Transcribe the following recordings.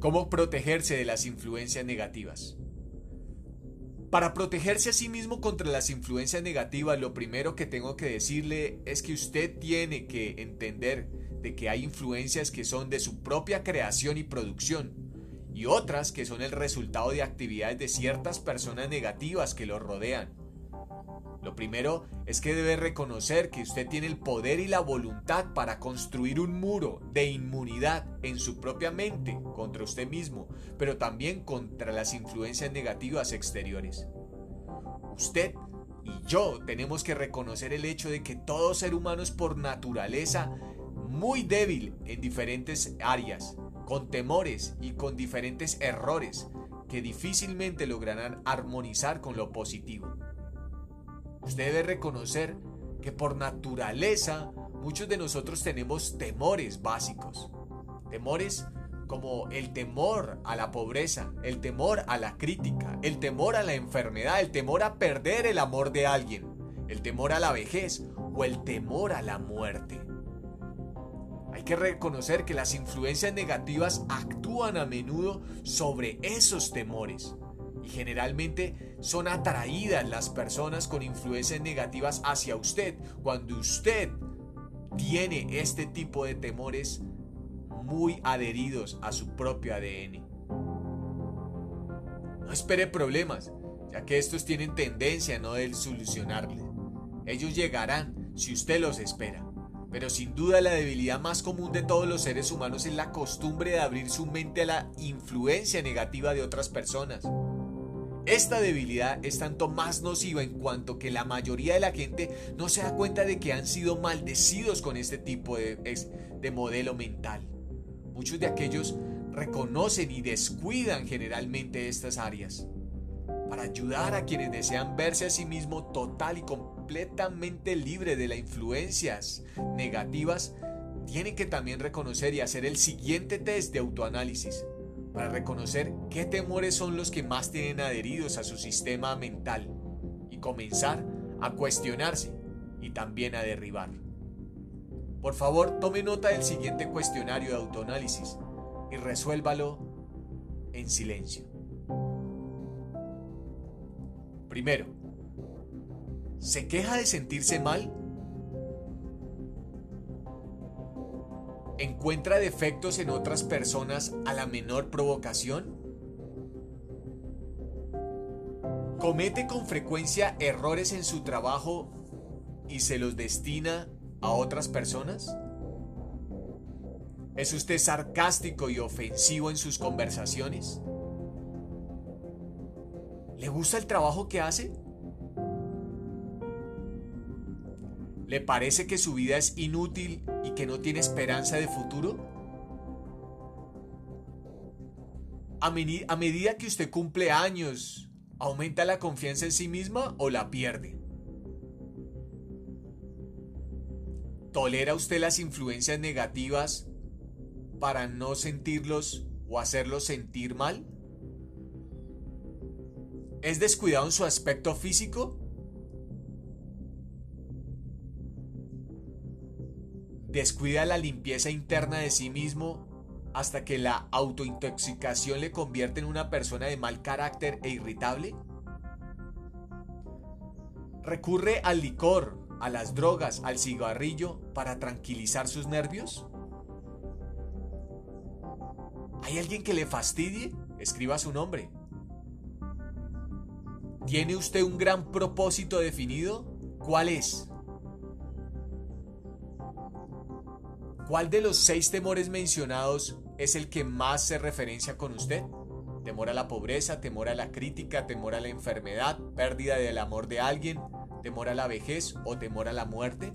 ¿Cómo protegerse de las influencias negativas? Para protegerse a sí mismo contra las influencias negativas, lo primero que tengo que decirle es que usted tiene que entender de que hay influencias que son de su propia creación y producción y otras que son el resultado de actividades de ciertas personas negativas que lo rodean. Lo primero es que debe reconocer que usted tiene el poder y la voluntad para construir un muro de inmunidad en su propia mente contra usted mismo, pero también contra las influencias negativas exteriores. Usted y yo tenemos que reconocer el hecho de que todo ser humano es por naturaleza muy débil en diferentes áreas, con temores y con diferentes errores que difícilmente lograrán armonizar con lo positivo. Usted debe reconocer que por naturaleza muchos de nosotros tenemos temores básicos. Temores como el temor a la pobreza, el temor a la crítica, el temor a la enfermedad, el temor a perder el amor de alguien, el temor a la vejez o el temor a la muerte. Hay que reconocer que las influencias negativas actúan a menudo sobre esos temores y generalmente son atraídas las personas con influencias negativas hacia usted cuando usted tiene este tipo de temores muy adheridos a su propio ADN. No espere problemas, ya que estos tienen tendencia a no de solucionarle. Ellos llegarán si usted los espera. Pero sin duda la debilidad más común de todos los seres humanos es la costumbre de abrir su mente a la influencia negativa de otras personas. Esta debilidad es tanto más nociva en cuanto que la mayoría de la gente no se da cuenta de que han sido maldecidos con este tipo de, de modelo mental. Muchos de aquellos reconocen y descuidan generalmente estas áreas. Para ayudar a quienes desean verse a sí mismo total y completamente libre de las influencias negativas, tienen que también reconocer y hacer el siguiente test de autoanálisis para reconocer qué temores son los que más tienen adheridos a su sistema mental y comenzar a cuestionarse y también a derribar. Por favor, tome nota del siguiente cuestionario de autoanálisis y resuélvalo en silencio. Primero, ¿se queja de sentirse mal? ¿Encuentra defectos en otras personas a la menor provocación? ¿Comete con frecuencia errores en su trabajo y se los destina a otras personas? ¿Es usted sarcástico y ofensivo en sus conversaciones? ¿Le gusta el trabajo que hace? ¿Le parece que su vida es inútil que no tiene esperanza de futuro? A, medida que usted cumple años, ¿aumenta la confianza en sí misma o la pierde? ¿Tolera usted las influencias negativas para no sentirlos o hacerlos sentir mal? ¿Es descuidado en su aspecto físico? Descuida la limpieza interna de sí mismo hasta que la autointoxicación le convierte en una persona de mal carácter e irritable? ¿Recurre al licor, a las drogas, al cigarrillo para tranquilizar sus nervios? ¿Hay alguien que le fastidie? Escriba su nombre. ¿Tiene usted un gran propósito definido? ¿Cuál es? ¿Cuál de los seis temores mencionados es el que más se referencia con usted? ¿Temor a la pobreza, temor a la crítica, temor a la enfermedad, pérdida del amor de alguien, temor a la vejez o temor a la muerte?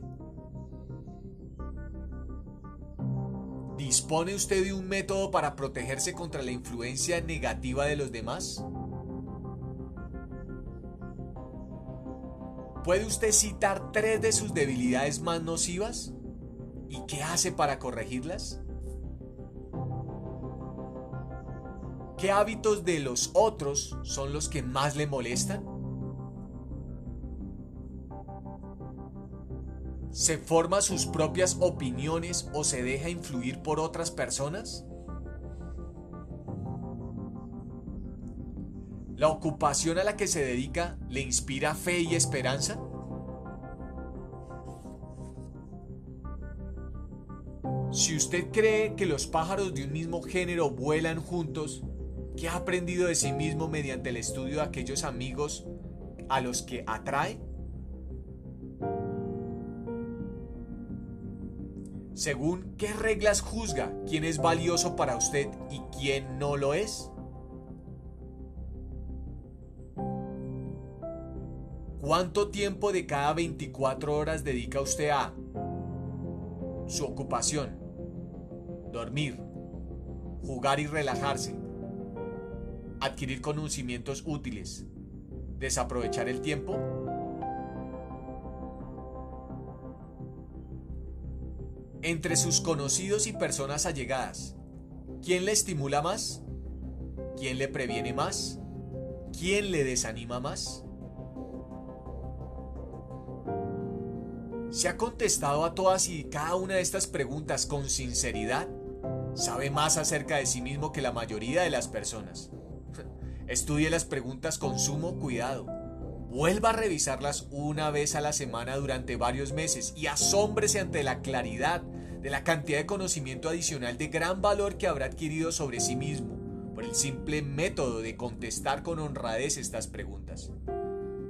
¿Dispone usted de un método para protegerse contra la influencia negativa de los demás? ¿Puede usted citar tres de sus debilidades más nocivas? ¿Y qué hace para corregirlas? ¿Qué hábitos de los otros son los que más le molestan? ¿Se forma sus propias opiniones o se deja influir por otras personas? ¿La ocupación a la que se dedica le inspira fe y esperanza? Si usted cree que los pájaros de un mismo género vuelan juntos, ¿qué ha aprendido de sí mismo mediante el estudio de aquellos amigos a los que atrae? Según qué reglas juzga quién es valioso para usted y quién no lo es. ¿Cuánto tiempo de cada 24 horas dedica usted a su ocupación, dormir, jugar y relajarse, adquirir conocimientos útiles, desaprovechar el tiempo? Entre sus conocidos y personas allegadas, ¿quién le estimula más? ¿Quién le previene más? ¿Quién le desanima más? ¿Se ha contestado a todas y cada una de estas preguntas con sinceridad? Sabe más acerca de sí mismo que la mayoría de las personas. Estudie las preguntas con sumo cuidado. Vuelva a revisarlas una vez a la semana durante varios meses y asómbrese ante la claridad de la cantidad de conocimiento adicional de gran valor que habrá adquirido sobre sí mismo por el simple método de contestar con honradez estas preguntas.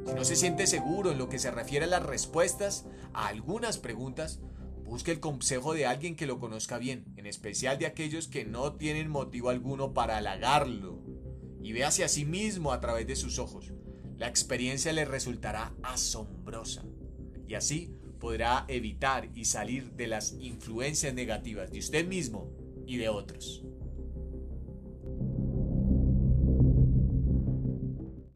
Si no se siente seguro en lo que se refiere a las respuestas a algunas preguntas, busque el consejo de alguien que lo conozca bien, en especial de aquellos que no tienen motivo alguno para halagarlo, y véase a sí mismo a través de sus ojos. La experiencia le resultará asombrosa, y así podrá evitar y salir de las influencias negativas de usted mismo y de otros.